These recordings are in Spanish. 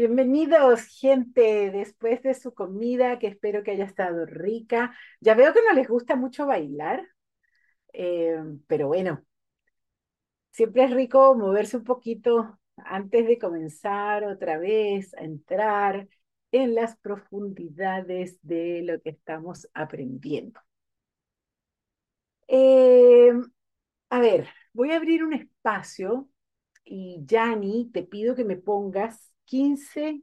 Bienvenidos, gente, después de su comida, que espero que haya estado rica. Ya veo que no les gusta mucho bailar, eh, pero bueno, siempre es rico moverse un poquito antes de comenzar otra vez a entrar en las profundidades de lo que estamos aprendiendo. Eh, a ver, voy a abrir un espacio y Yanni, te pido que me pongas 15,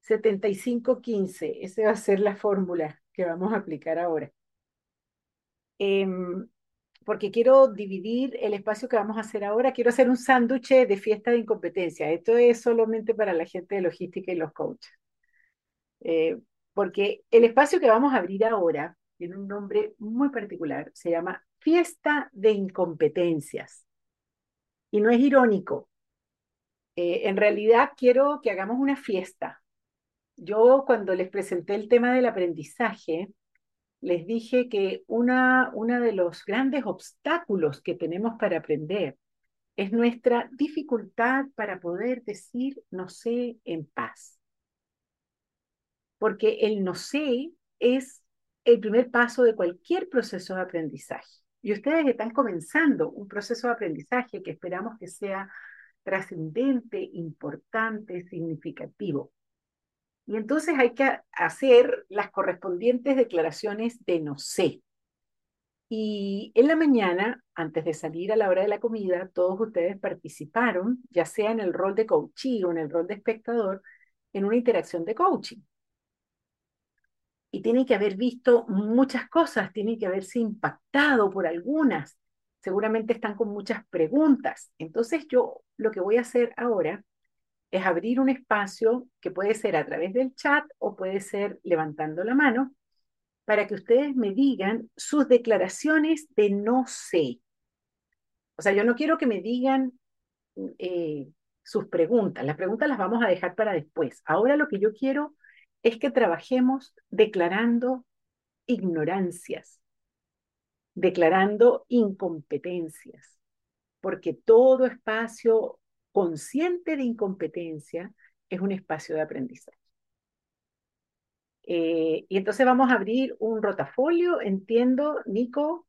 75, 15. Esa va a ser la fórmula que vamos a aplicar ahora. Em, porque quiero dividir el espacio que vamos a hacer ahora. Quiero hacer un sándwich de fiesta de incompetencia. Esto es solamente para la gente de logística y los coaches. Eh, porque el espacio que vamos a abrir ahora tiene un nombre muy particular. Se llama Fiesta de Incompetencias. Y no es irónico. Eh, en realidad quiero que hagamos una fiesta. Yo cuando les presenté el tema del aprendizaje, les dije que una, uno de los grandes obstáculos que tenemos para aprender es nuestra dificultad para poder decir no sé en paz. Porque el no sé es el primer paso de cualquier proceso de aprendizaje. Y ustedes están comenzando un proceso de aprendizaje que esperamos que sea trascendente, importante, significativo. Y entonces hay que hacer las correspondientes declaraciones de no sé. Y en la mañana, antes de salir a la hora de la comida, todos ustedes participaron, ya sea en el rol de coaching o en el rol de espectador, en una interacción de coaching. Y tienen que haber visto muchas cosas, tienen que haberse impactado por algunas, seguramente están con muchas preguntas. Entonces yo lo que voy a hacer ahora es abrir un espacio que puede ser a través del chat o puede ser levantando la mano para que ustedes me digan sus declaraciones de no sé. O sea, yo no quiero que me digan eh, sus preguntas. Las preguntas las vamos a dejar para después. Ahora lo que yo quiero es que trabajemos declarando ignorancias, declarando incompetencias, porque todo espacio consciente de incompetencia es un espacio de aprendizaje. Eh, y entonces vamos a abrir un rotafolio, entiendo, Nico.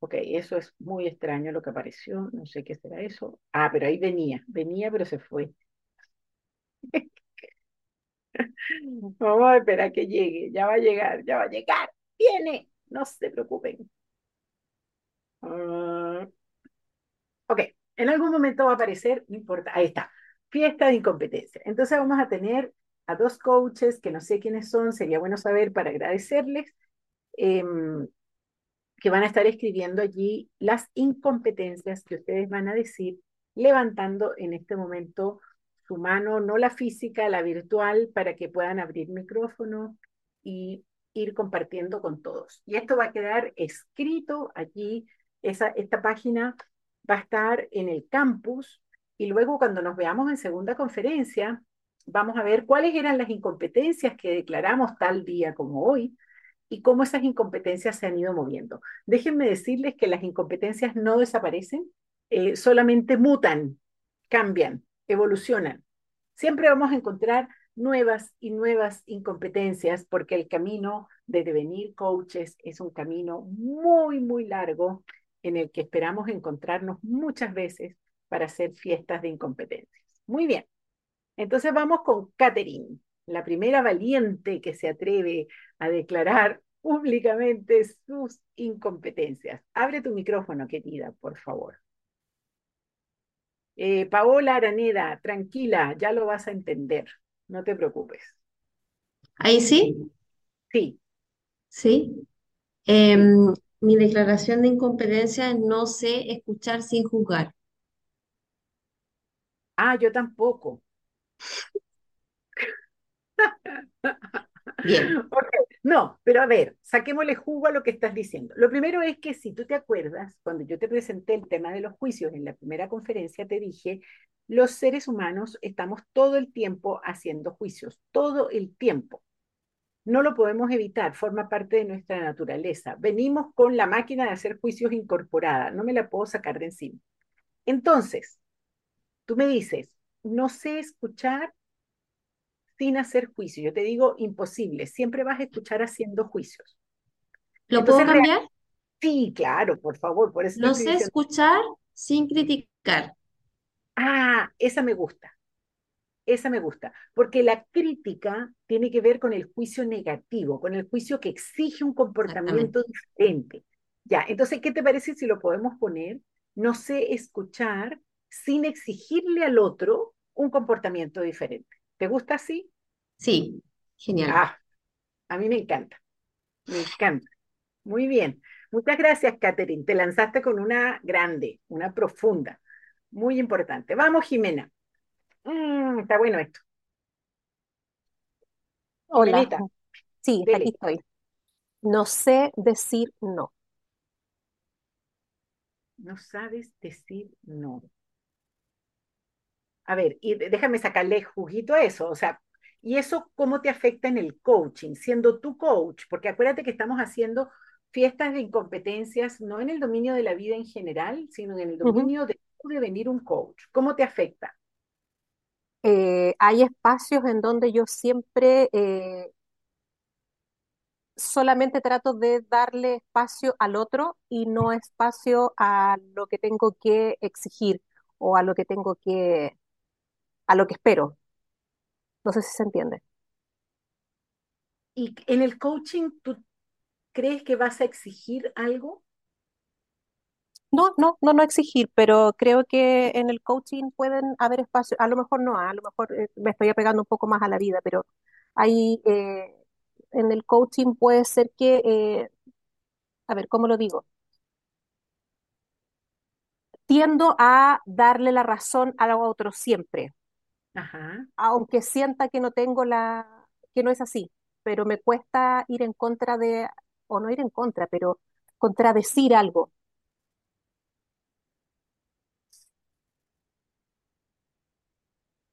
Ok, eso es muy extraño lo que apareció, no sé qué será eso. Ah, pero ahí venía, venía, pero se fue. Vamos a esperar que llegue, ya va a llegar, ya va a llegar, viene no se preocupen. Ah, ok, en algún momento va a aparecer, no importa, ahí está, fiesta de incompetencia. Entonces vamos a tener a dos coaches que no sé quiénes son, sería bueno saber para agradecerles, em, que van a estar escribiendo allí las incompetencias que ustedes van a decir, levantando en este momento su mano, no la física, la virtual, para que puedan abrir micrófono y ir compartiendo con todos. Y esto va a quedar escrito aquí, esa, esta página va a estar en el campus y luego cuando nos veamos en segunda conferencia, vamos a ver cuáles eran las incompetencias que declaramos tal día como hoy y cómo esas incompetencias se han ido moviendo. Déjenme decirles que las incompetencias no desaparecen, eh, solamente mutan, cambian, evolucionan. Siempre vamos a encontrar nuevas y nuevas incompetencias, porque el camino de devenir coaches es un camino muy, muy largo en el que esperamos encontrarnos muchas veces para hacer fiestas de incompetencias. Muy bien. Entonces vamos con Catherine, la primera valiente que se atreve a declarar públicamente sus incompetencias. Abre tu micrófono, querida, por favor. Eh, Paola Araneda, tranquila, ya lo vas a entender. No te preocupes. ¿Ahí sí? Sí. Sí. Em, mi declaración de incompetencia es no sé escuchar sin juzgar. Ah, yo tampoco. No, pero a ver, saquémosle jugo a lo que estás diciendo. Lo primero es que si tú te acuerdas, cuando yo te presenté el tema de los juicios en la primera conferencia, te dije, los seres humanos estamos todo el tiempo haciendo juicios, todo el tiempo. No lo podemos evitar, forma parte de nuestra naturaleza. Venimos con la máquina de hacer juicios incorporada, no me la puedo sacar de encima. Entonces, tú me dices, no sé escuchar sin hacer juicio. Yo te digo imposible, siempre vas a escuchar haciendo juicios. ¿Lo puedo cambiar? Sí, claro, por favor, por eso No sé escuchar sin criticar. Ah, esa me gusta. Esa me gusta, porque la crítica tiene que ver con el juicio negativo, con el juicio que exige un comportamiento diferente. Ya, entonces, ¿qué te parece si lo podemos poner? No sé escuchar sin exigirle al otro un comportamiento diferente. ¿Te gusta así? Sí, genial. Ah, a mí me encanta, me encanta. Muy bien. Muchas gracias, Catherine. Te lanzaste con una grande, una profunda, muy importante. Vamos, Jimena. Mm, está bueno esto. Hola. Sí, aquí estoy. No sé decir no. No sabes decir no. A ver, y déjame sacarle juguito a eso. O sea, ¿y eso cómo te afecta en el coaching, siendo tu coach? Porque acuérdate que estamos haciendo fiestas de incompetencias, no en el dominio de la vida en general, sino en el dominio de, de venir un coach. ¿Cómo te afecta? Eh, hay espacios en donde yo siempre eh, solamente trato de darle espacio al otro y no espacio a lo que tengo que exigir o a lo que tengo que, a lo que espero. No sé si se entiende. ¿Y en el coaching tú crees que vas a exigir algo? No, no, no, no exigir, pero creo que en el coaching pueden haber espacios, a lo mejor no, a lo mejor eh, me estoy apegando un poco más a la vida, pero hay, eh, en el coaching puede ser que, eh, a ver, ¿cómo lo digo? Tiendo a darle la razón a otro siempre, Ajá. aunque sienta que no tengo la, que no es así, pero me cuesta ir en contra de, o no ir en contra, pero contradecir algo.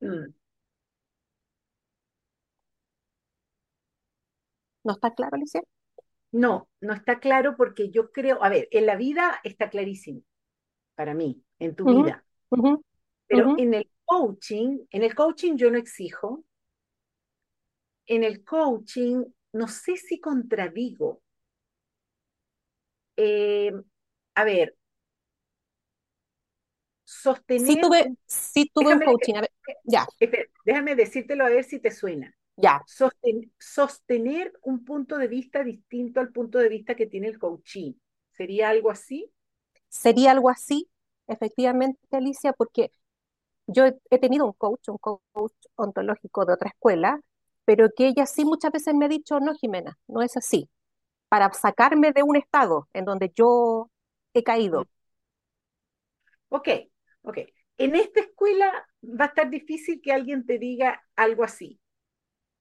Mm. ¿No está claro, Alicia? No, no está claro porque yo creo, a ver, en la vida está clarísimo, para mí, en tu vida. Pero en el coaching, en el coaching yo no exijo. En el coaching, no sé si contradigo. Eh, a ver, sostener. Sí tuve, sí tuve un coaching. A ver, ya. déjame decírtelo a ver si te suena. Ya. sostener un punto de vista distinto al punto de vista que tiene el coaching. ¿Sería algo así? Sería algo así, efectivamente, Alicia, porque yo he tenido un coach, un coach ontológico de otra escuela, pero que ella sí muchas veces me ha dicho, no, Jimena, no es así, para sacarme de un estado en donde yo he caído. Mm. Ok, ok. En esta escuela va a estar difícil que alguien te diga algo así.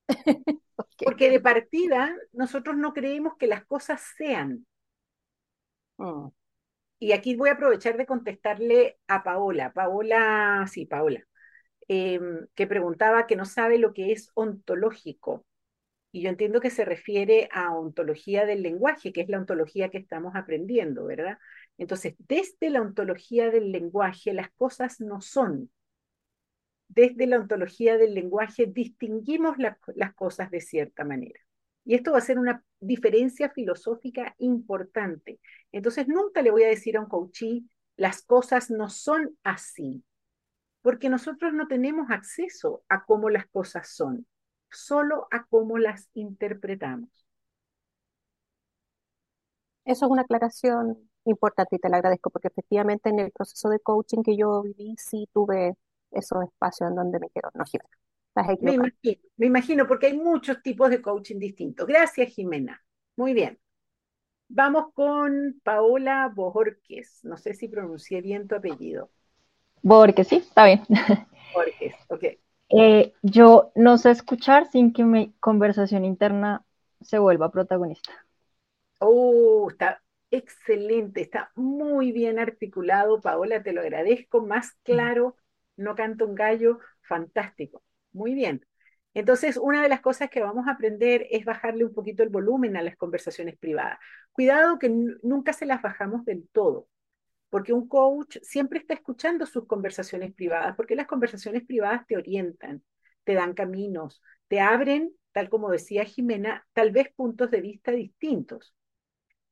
Porque de partida nosotros no creemos que las cosas sean. Mm. Y aquí voy a aprovechar de contestarle a Paola. Paola, sí, Paola, em, que preguntaba que no sabe lo que es ontológico. Y yo entiendo que se refiere a ontología del lenguaje, que es la ontología que estamos aprendiendo, ¿verdad? Entonces, desde la ontología del lenguaje, las cosas no son desde la ontología del lenguaje distinguimos las cosas de cierta manera. Y esto va a ser una diferencia filosófica importante. Entonces, nunca le voy a decir a un coachí, las cosas no son así, porque nosotros no tenemos acceso a cómo las cosas son, solo a cómo las interpretamos. Eso es una aclaración importante y te la agradezco, porque efectivamente en el proceso de coaching que yo viví, sí tuve esos espacios en donde me quedo. No. Me imagino, me imagino, porque hay muchos tipos de coaching distintos. Gracias, Jimena. Muy bien. Vamos con Paola Bojorques. No sé si pronuncié bien tu apellido. Borges, sí, está bien. Borges, ok. Eh, yo no sé escuchar sin que mi conversación interna se vuelva protagonista. Oh, está excelente, está muy bien articulado, Paola, te lo agradezco, más claro, no canto un gallo, fantástico. Muy bien. Entonces, una de las cosas que vamos a aprender es bajarle un poquito el volumen a las conversaciones privadas. Cuidado que nunca se las bajamos del todo, porque un coach siempre está escuchando sus conversaciones privadas, porque las conversaciones privadas te orientan, te dan caminos, te abren, tal como decía Jimena, tal vez puntos de vista distintos.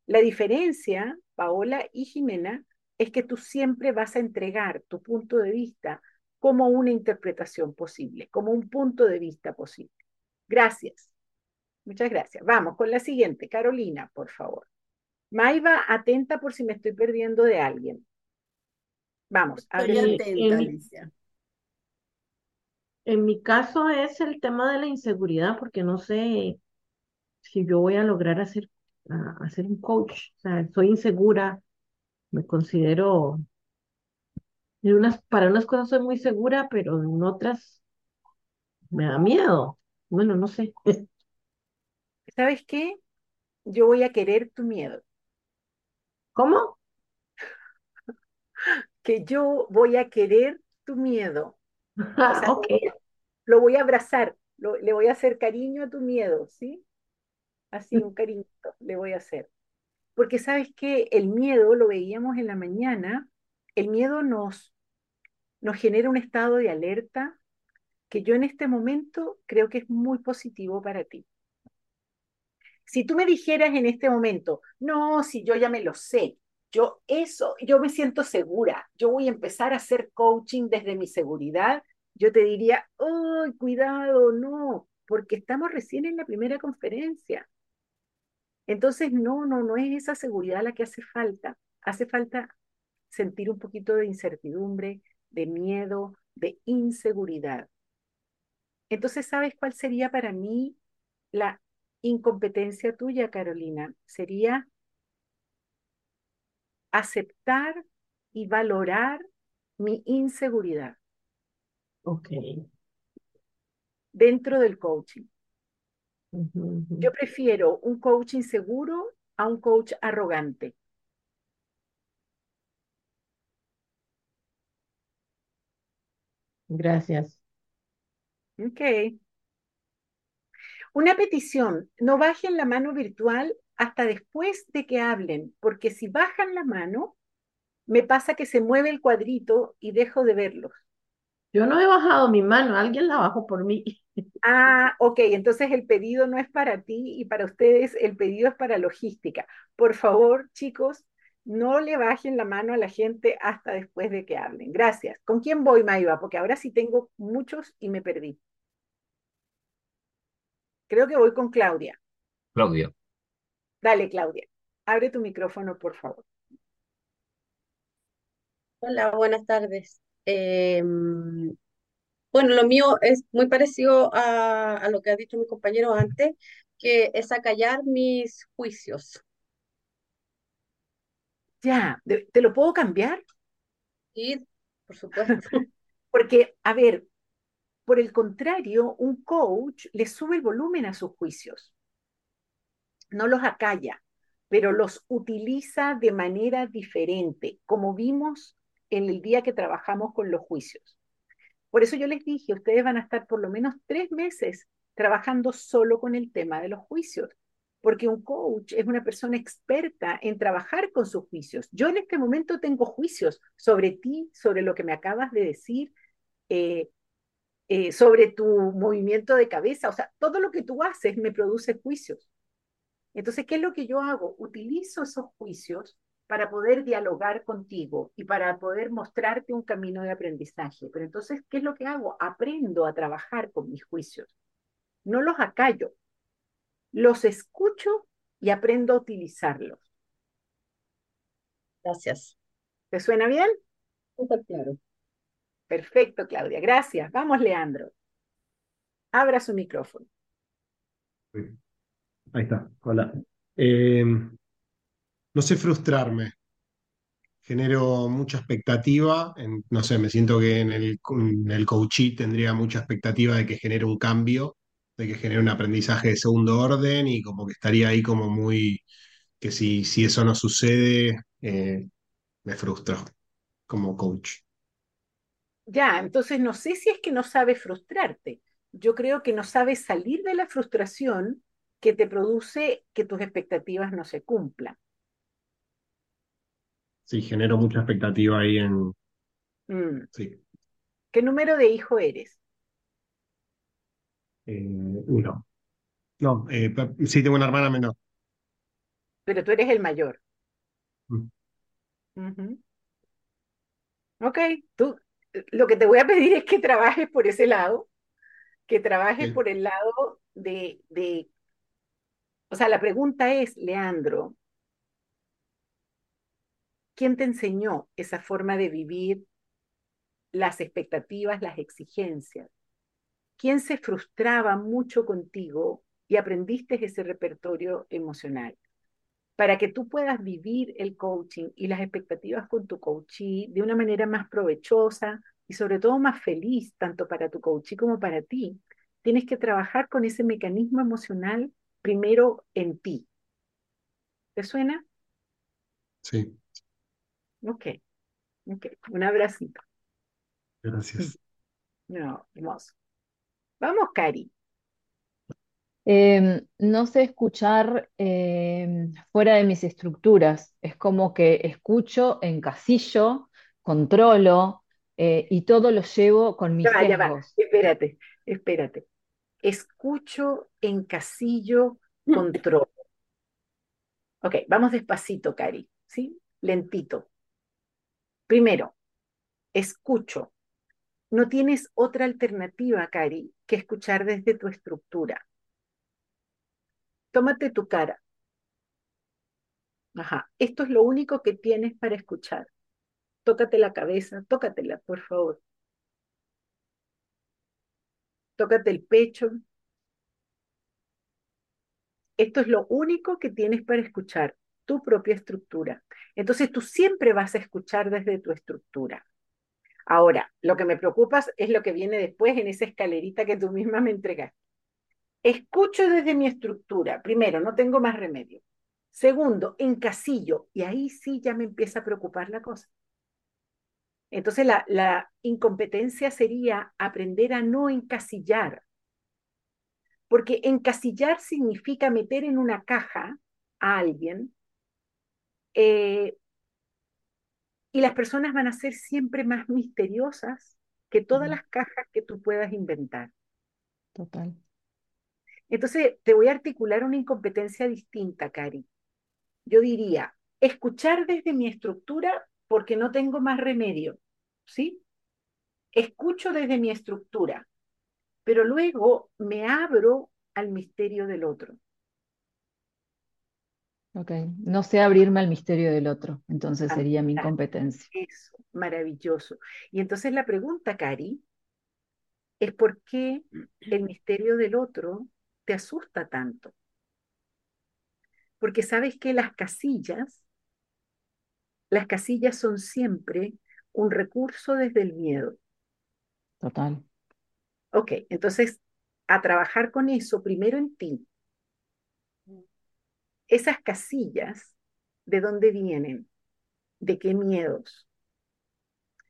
La diferencia, Paola y Jimena, es que tú siempre vas a entregar tu punto de vista como una interpretación posible, como un punto de vista posible. Gracias. Muchas gracias. Vamos con la siguiente. Carolina, por favor. Maiva, atenta por si me estoy perdiendo de alguien. Vamos, Estoy atenta, Alicia. En mi caso es el tema de la inseguridad, porque no sé si yo voy a lograr hacer, hacer un coach. O sea, soy insegura, me considero, en unas, para unas cosas soy muy segura, pero en otras me da miedo. Bueno, no sé. ¿Sabes qué? Yo voy a querer tu miedo. ¿Cómo? Que yo voy a querer tu miedo. Lo voy a abrazar, le voy a hacer cariño a tu miedo, ¿sí? Así, un cariñito le voy a hacer. Porque sabes que el miedo, lo veíamos en la mañana, el miedo nos, nos genera un estado de alerta que yo en este momento creo que es muy positivo para ti. Si tú me dijeras en este momento, no, si yo ya me lo sé, yo eso, yo me siento segura, yo voy a empezar a hacer coaching desde mi seguridad, yo te diría, ¡ay, cuidado, no! Porque estamos recién en la primera conferencia. Entonces, no, no, no es esa seguridad la que hace falta. Hace falta sentir un poquito de incertidumbre, de miedo, de inseguridad. Entonces, ¿sabes cuál sería para mí la incompetencia tuya, Carolina? Sería aceptar y valorar mi inseguridad. Ok. Dentro del coaching. Yo prefiero un coach inseguro a un coach arrogante. Gracias. Ok. Una petición, no bajen la mano virtual hasta después de que hablen, porque si bajan la mano, me pasa que se mueve el cuadrito y dejo de verlos. Yo no he bajado mi mano, alguien la bajó por mí. Ah, ok, entonces el pedido no es para ti y para ustedes el pedido es para logística. Por favor, chicos, no le bajen la mano a la gente hasta después de que hablen. Gracias. ¿Con quién voy, Maiva? Porque ahora sí tengo muchos y me perdí. Creo que voy con Claudia. Claudia. Dale, Claudia. Abre tu micrófono, por favor. Hola, buenas tardes. Em, bueno, lo mío es muy parecido a, a lo que ha dicho mi compañero antes, que es acallar mis juicios. Ya, ¿te lo puedo cambiar? Sí, por supuesto. Porque, a ver, por el contrario, un coach le sube el volumen a sus juicios. No los acalla, pero los utiliza de manera diferente, como vimos en el día que trabajamos con los juicios. Por eso yo les dije, ustedes van a estar por lo menos tres meses trabajando solo con el tema de los juicios, porque un coach es una persona experta en trabajar con sus juicios. Yo en este momento tengo juicios sobre ti, sobre lo que me acabas de decir, eh, eh, sobre tu movimiento de cabeza, o sea, todo lo que tú haces me produce juicios. Entonces, ¿qué es lo que yo hago? Utilizo esos juicios para poder dialogar contigo y para poder mostrarte un camino de aprendizaje. Pero entonces, ¿qué es lo que hago? Aprendo a trabajar con mis juicios. No los acallo, los escucho y aprendo a utilizarlos. Gracias. ¿Te suena bien? Súper claro. Perfecto, Claudia. Gracias. Vamos, Leandro. Abra su micrófono. Ahí está. Hola. Eh, no sé frustrarme. Genero mucha expectativa, no sé, me siento que en el, en el coaching tendría mucha expectativa de que genere un cambio, de que genere un aprendizaje de segundo orden y como que estaría ahí como muy, que si, si eso no sucede, eh, me frustro como coach. Ya, entonces no sé si es que no sabes frustrarte. Yo creo que no sabes salir de la frustración que te produce que tus expectativas no se cumplan. sí, genero mucha expectativa ahí en, Mm. sí, ¿Qué número de hijo eres? Eh, uno. No, eh, sí, tengo una hermana menor. Pero tú eres el mayor. Mm. Ok, tú, lo que te voy a pedir es que trabajes por ese lado, que trabajes Sí, por el lado de, de, o sea, la pregunta es, Leandro, ¿quién te enseñó esa forma de vivir las expectativas, las exigencias? ¿Quién se frustraba mucho contigo y aprendiste ese repertorio emocional? Para que tú puedas vivir el coaching y las expectativas con tu coachee de una manera más provechosa y sobre todo más feliz, tanto para tu coachee como para ti, tienes que trabajar con ese mecanismo emocional primero en ti. ¿Te suena? sí, Ok, ok. Un abracito. gracias. No, hermoso. Vamos, Cari. Em, no sé escuchar em, fuera de mis estructuras. Es como que escucho, encasillo, controlo eh, y todo lo llevo con mis Ya va, ya va. Espérate, espérate. Escucho, encasillo, control. Ok, vamos despacito, Cari, ¿sí? Lentito. Primero, escucho. No tienes otra alternativa, Cari, que escuchar desde tu estructura. Tómate tu cara. Ajá. Esto es lo único que tienes para escuchar. Tócate la cabeza, tócatela, por favor. Tócate el pecho. Esto es lo único que tienes para escuchar, tu propia estructura. Entonces tú siempre vas a escuchar desde tu estructura. Ahora, lo que me preocupa es lo que viene después en esa escalerita que tú misma me entregaste. Escucho desde mi estructura. Primero, no tengo más remedio. Segundo, encasillo. Y ahí sí ya me empieza a preocupar la cosa. Entonces, la, incompetencia sería aprender a no encasillar. Porque encasillar significa meter en una caja a alguien eh, y las personas van a ser siempre más misteriosas que todas las cajas que tú puedas inventar. Total. Entonces, te voy a articular una incompetencia distinta, Cari. Yo diría, escuchar desde mi estructura porque no tengo más remedio, ¿sí? Escucho desde mi estructura, pero luego me abro al misterio del otro. Ok. No sé abrirme al misterio del otro, entonces sería mi incompetencia. Eso, maravilloso. Y entonces la pregunta, Cari, es por qué el misterio del otro te asusta tanto. Porque sabes que las casillas, las casillas son siempre un recurso desde el miedo. Total. Ok, entonces a trabajar con eso primero en ti. Esas casillas, ¿de dónde vienen? ¿De qué miedos?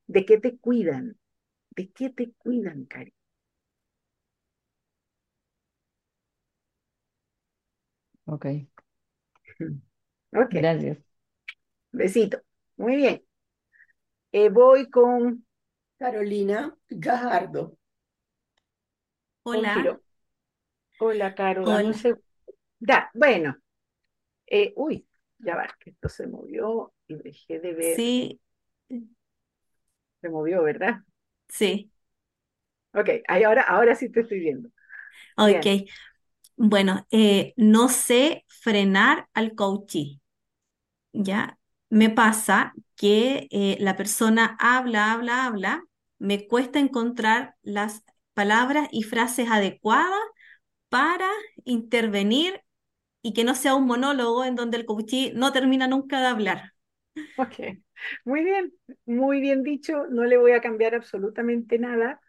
¿De qué te cuidan? ¿De qué te cuidan, Cari? Ok. Ok, Gracias. besito. Muy bien. Eh, voy con, Carolina Gajardo. Hola. Hola, Caro, dame un hola. Da, bueno, eh, uy, ya va, que esto se movió y dejé de ver. Sí, Se movió, ¿verdad? sí, Ok, ahí ahora, ahora sí te estoy viendo. ok. Bien. Bueno, eh, no sé frenar al coachee, ¿ya? Me pasa que eh, la persona habla, habla, habla, me cuesta encontrar las palabras y frases adecuadas para intervenir y que no sea un monólogo en donde el coachee no termina nunca de hablar. Ok, muy bien, muy bien dicho, no le voy a cambiar absolutamente nada.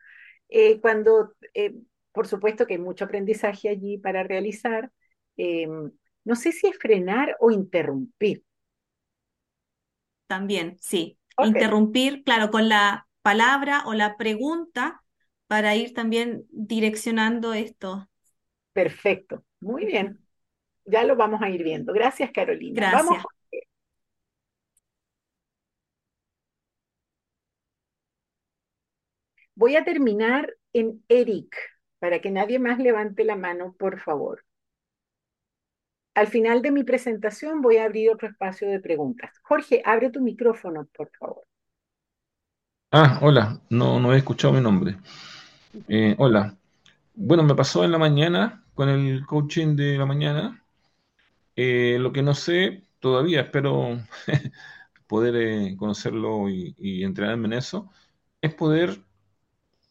Eh, cuando, eh, por supuesto que hay mucho aprendizaje allí para realizar, eh, no sé si es frenar o interrumpir. También, sí. Interrumpir, claro, con la palabra o la pregunta para ir también direccionando esto. perfecto, muy bien, ya lo vamos a ir viendo. Gracias, Carolina. Gracias. Vamos Voy a terminar en Eric, para que nadie más levante la mano, por favor. Al final de mi presentación voy a abrir otro espacio de preguntas. Jorge, abre tu micrófono, por favor. Ah, hola, no, no he escuchado mi nombre. Eh, hola. Bueno, me pasó en la mañana con el coaching de la mañana eh, lo que no sé todavía, espero poder eh, conocerlo y, y entrenarme en eso, es poder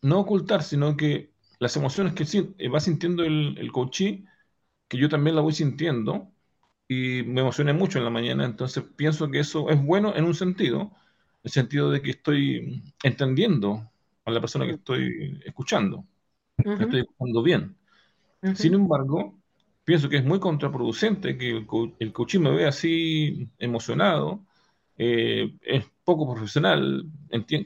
no ocultar, sino que las emociones que sí, va sintiendo el, el coachee, que yo también la voy sintiendo, y me emocioné mucho en la mañana, entonces pienso que eso es bueno en un sentido, el sentido de que estoy entendiendo a la persona que estoy escuchando, Ujú, estoy escuchando bien. Sin embargo, pienso que es muy contraproducente que el, el coaching me vea así emocionado, eh, es poco profesional,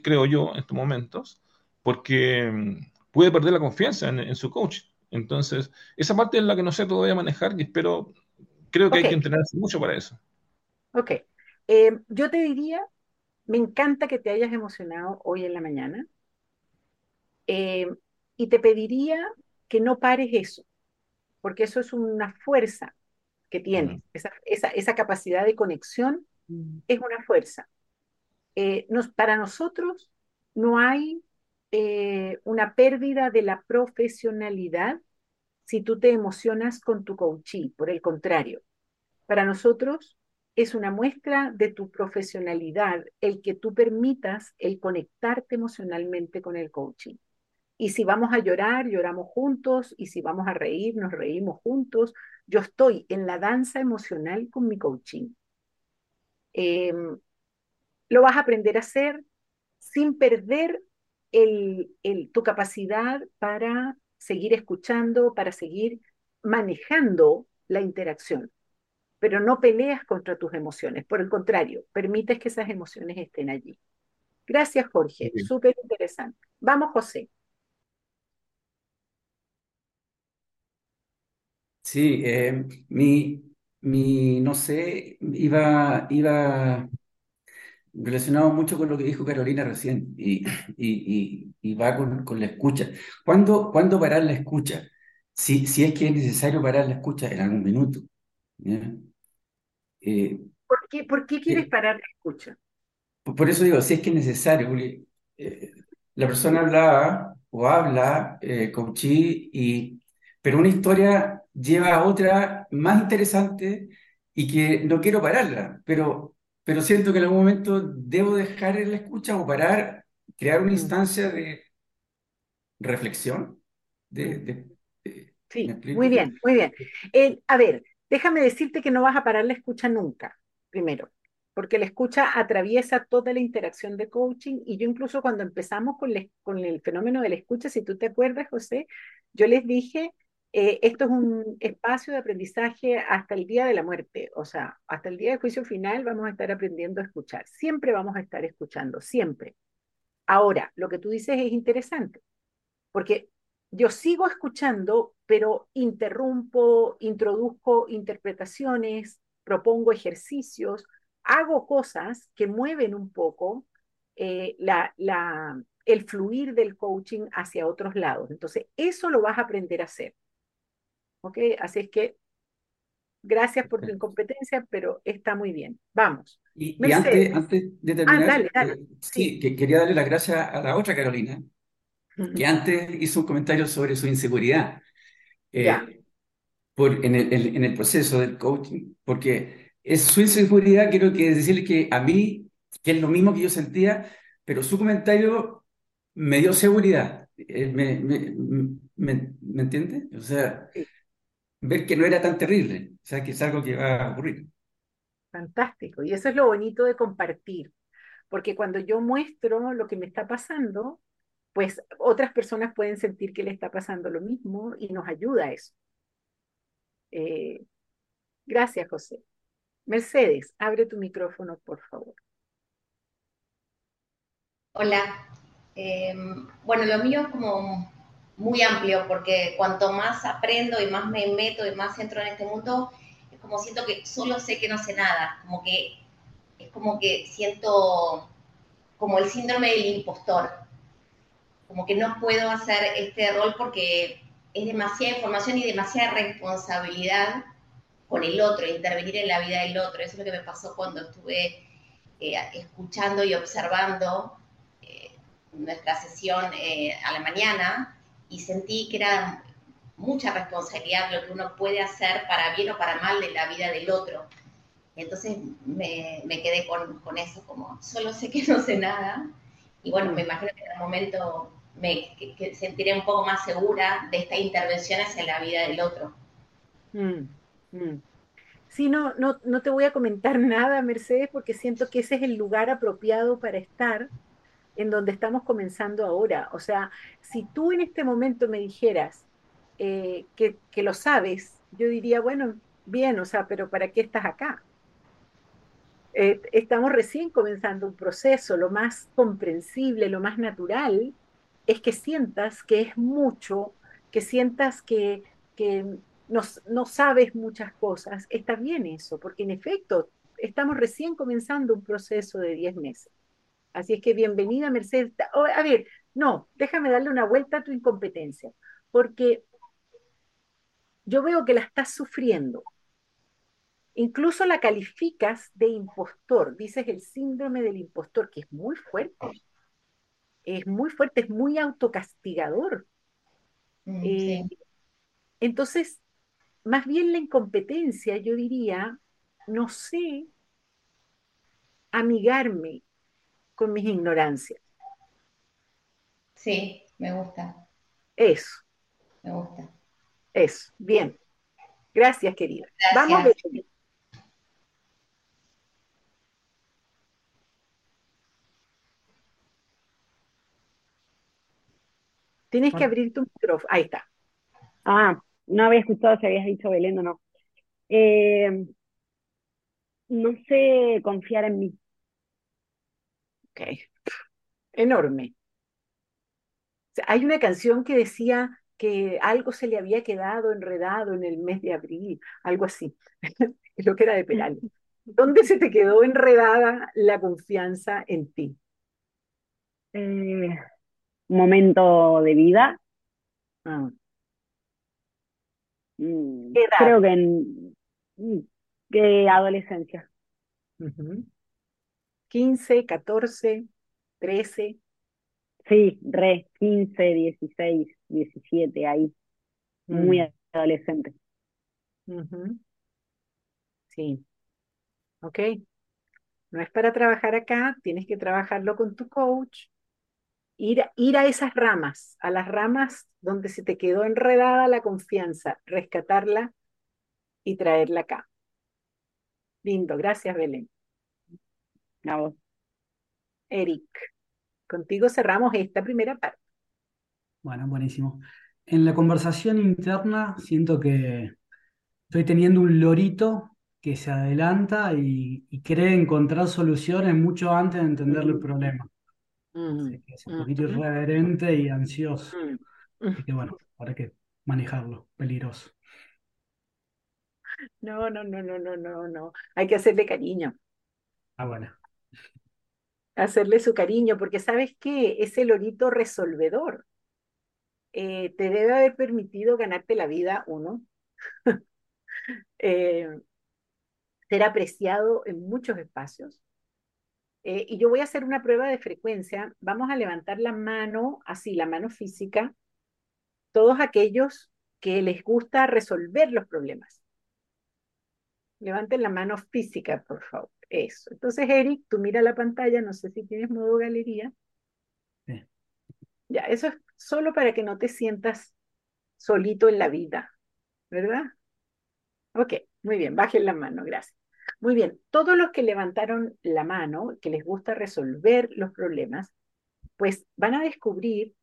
creo yo, en estos momentos, porque mm, puede perder la confianza en, en su coach. Entonces, esa parte es la que no sé todavía manejar y espero, creo que hay que entrenarse mucho para eso. ok. Eh, yo te diría, me encanta que te hayas emocionado hoy en la mañana eh, y te pediría que no pares eso, porque eso es una fuerza que tienes, esa, esa, esa capacidad de conexión Mm. es una fuerza. Eh, nos, para nosotros no hay eh, una pérdida de la profesionalidad si tú te emocionas con tu coachee, por el contrario, para nosotros es una muestra de tu profesionalidad el que tú permitas el conectarte emocionalmente con el coaching. Y si vamos a llorar, lloramos juntos, y si vamos a reír, nos reímos juntos. Yo estoy en la danza emocional con mi coaching. Eh, lo vas a aprender a hacer sin perder el, el, tu capacidad para seguir escuchando, para seguir manejando la interacción. Pero no peleas contra tus emociones, por el contrario, permites que esas emociones estén allí. Gracias, Jorge, súper interesante. Vamos, José. Sí, eh, mi, mi, no sé, iba, iba relacionado mucho con lo que dijo Carolina recién y, y, y, y va con, con la escucha. ¿Cuándo, cuándo parar la escucha? Si, si es que es necesario parar la escucha en algún minuto. Eh, ¿Por qué, por qué quieres eh, parar la escucha? por por eso digo, si es que es necesario, porque la persona hablaba o habla, eh, coachí, y, pero una historia lleva a otra más interesante y que no quiero pararla, pero, pero siento que en algún momento debo dejar la escucha o parar, crear una Mm, instancia de reflexión, de, de- de- ¿me Sí, muy bien, muy bien. Eh, a ver, déjame decirte que no vas a parar la escucha nunca, primero, porque la escucha atraviesa toda la interacción de coaching y yo incluso cuando empezamos con, la- con el fenómeno de la escucha, si tú te acuerdas, José, yo les dije, eh, esto es un espacio de aprendizaje hasta el día de la muerte, o sea, hasta el día del juicio final vamos a estar aprendiendo a escuchar, siempre vamos a estar escuchando, siempre. Ahora, lo que tú dices es interesante porque yo sigo escuchando, pero interrumpo, introduzco interpretaciones, propongo ejercicios, hago cosas que mueven un poco eh, el fluir del coaching hacia otros lados. Entonces, eso lo vas a aprender a hacer. ¿Ok? Así es que gracias por tu incompetencia, pero está muy bien. Vamos. Y, antes, antes de Ah, terminar, dale, dale. eh, Sí. sí, que quería darle las gracias a la otra Carolina, que antes hizo un comentario sobre su inseguridad eh, por, en el, en, en el proceso del coaching, porque es su inseguridad, quiero que decirle que a mí, que es lo mismo que yo sentía, pero su comentario me dio seguridad. Eh, me, me, me, ¿me entiende? O sea, Sí. Ver que no era tan terrible, o sea, que es algo que va a ocurrir. Fantástico. Y eso es lo bonito de compartir, porque cuando yo muestro lo que me está pasando, pues otras personas pueden sentir que le está pasando lo mismo y nos ayuda a eso. Eh, gracias, José. Mercedes, abre tu micrófono, por favor. Hola. Eh, bueno, lo mío es como muy amplio porque cuanto más aprendo y más me meto y más entro en este mundo, es como siento que solo sé que no sé nada, como que es como que siento como el síndrome del impostor. como que no puedo hacer este rol porque es demasiada información y demasiada responsabilidad con el otro, intervenir en la vida del otro. Eso es lo que me pasó cuando estuve eh, escuchando y observando eh, nuestra sesión eh, a la mañana y sentí que era mucha responsabilidad lo que uno puede hacer para bien o para mal de la vida del otro. Entonces me, me quedé con, con, eso, como solo sé que no sé nada. Y bueno, me imagino que en el momento me que, sentiré un poco más segura de estas intervenciones en la vida del otro. Mm, mm. Sí, no, no, no te voy a comentar nada, Mercedes, porque siento que ese es el lugar apropiado para estar en donde estamos comenzando ahora. O sea, si tú en este momento me dijeras eh, que, lo sabes, yo diría, bueno, bien, o sea, pero ¿para qué estás acá? Eh, estamos recién comenzando un proceso, lo más comprensible, lo más natural es que sientas que es mucho, que sientas que, que no, no sabes muchas cosas. Está bien eso, porque en efecto estamos recién comenzando un proceso de 10 meses. Así es que bienvenida, Mercedes. A ver, no, déjame darle una vuelta a tu incompetencia, porque yo veo que la estás sufriendo. Incluso la calificas de impostor, dices el síndrome del impostor, que es muy fuerte. Es muy fuerte, es muy autocastigador. Mm, Eh, sí. entonces, más bien la incompetencia, yo diría, no sé amigarme con mis ignorancias. Sí, me gusta, Eso, me gusta. eso. Bien. Gracias, querida. Vamos, Gracias. Belén. Tienes que abrir tu micrófono. Ahí está. Ah, no había escuchado si habías dicho Belén o no. Eh, no sé confiar en mí. Ok. Enorme. O sea, hay una canción que decía que algo se le había quedado enredado en el mes de abril, algo así. Creo que era de Perales. ¿Dónde se te quedó enredada la confianza en ti? Eh, momento de vida. Ah, Mm, ¿Qué edad? creo que en mm, que adolescencia. Ujú. 15, 14, 13. Sí, re, 15, 16, 17, ahí, muy Mm, adolescente. ujú. Sí, ok. No es para trabajar acá, tienes que trabajarlo con tu coach. Ir, ir a esas ramas, a las ramas donde se te quedó enredada la confianza, rescatarla y traerla acá. Lindo, gracias, Belén. Eric, contigo cerramos esta primera parte. Bueno, buenísimo. En la conversación interna siento que estoy teniendo un lorito que se adelanta y, y cree encontrar soluciones mucho antes de entender el problema. Mm, Así que es un poquito ujú, irreverente y ansioso. mm. Así que bueno, habrá que manejarlo, peligroso. No, no, no, no, no, no, no. Hay que hacerle cariño, Ah, bueno. Hacerle su cariño, porque ¿sabes qué? Ese lorito resolvedor eh, te debe haber permitido ganarte la vida, uno, eh, ser apreciado en muchos espacios. Eh, y yo voy a hacer una prueba de frecuencia. Vamos a levantar la mano, así, la mano física, todos aquellos que les gusta resolver los problemas. Levanten la mano física, por favor. Eso. Entonces, Eric, tú mira la pantalla, no sé si tienes modo galería. Sí. Ya, eso es solo para que no te sientas solito en la vida, ¿verdad? Ok, muy bien, bajen la mano, gracias. Muy bien, todos los que levantaron la mano, que les gusta resolver los problemas, pues van a descubrir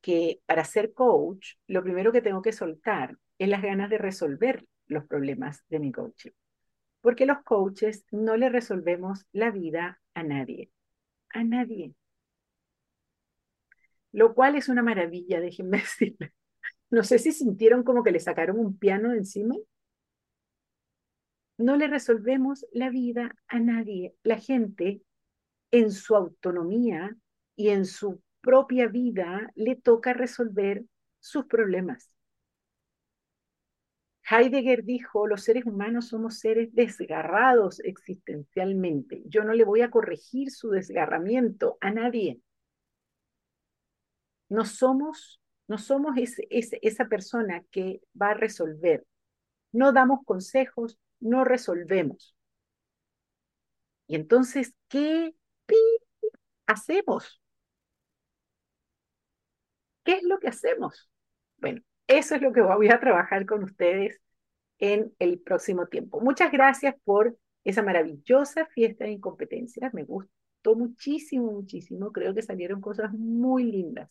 que para ser coach, lo primero que tengo que soltar es las ganas de resolver los problemas de mi coaching. Porque los coaches no le resolvemos la vida a nadie, a nadie. Lo cual es una maravilla, déjenme decirles. No sé si sintieron como que le sacaron un piano encima. No le resolvemos la vida a nadie. La gente, en su autonomía y en su propia vida le toca resolver sus problemas. Heidegger dijo, los seres humanos somos seres desgarrados existencialmente. Yo no le voy a corregir su desgarramiento a nadie. No somos, no somos esa persona que va a resolver. No damos consejos, no resolvemos. Y entonces, ¿qué hacemos? ¿Qué es lo que hacemos? Bueno, eso es lo que voy a trabajar con ustedes en el próximo tiempo. Muchas gracias por esa maravillosa fiesta de incompetencias. Me gustó muchísimo, muchísimo. Creo que salieron cosas muy lindas.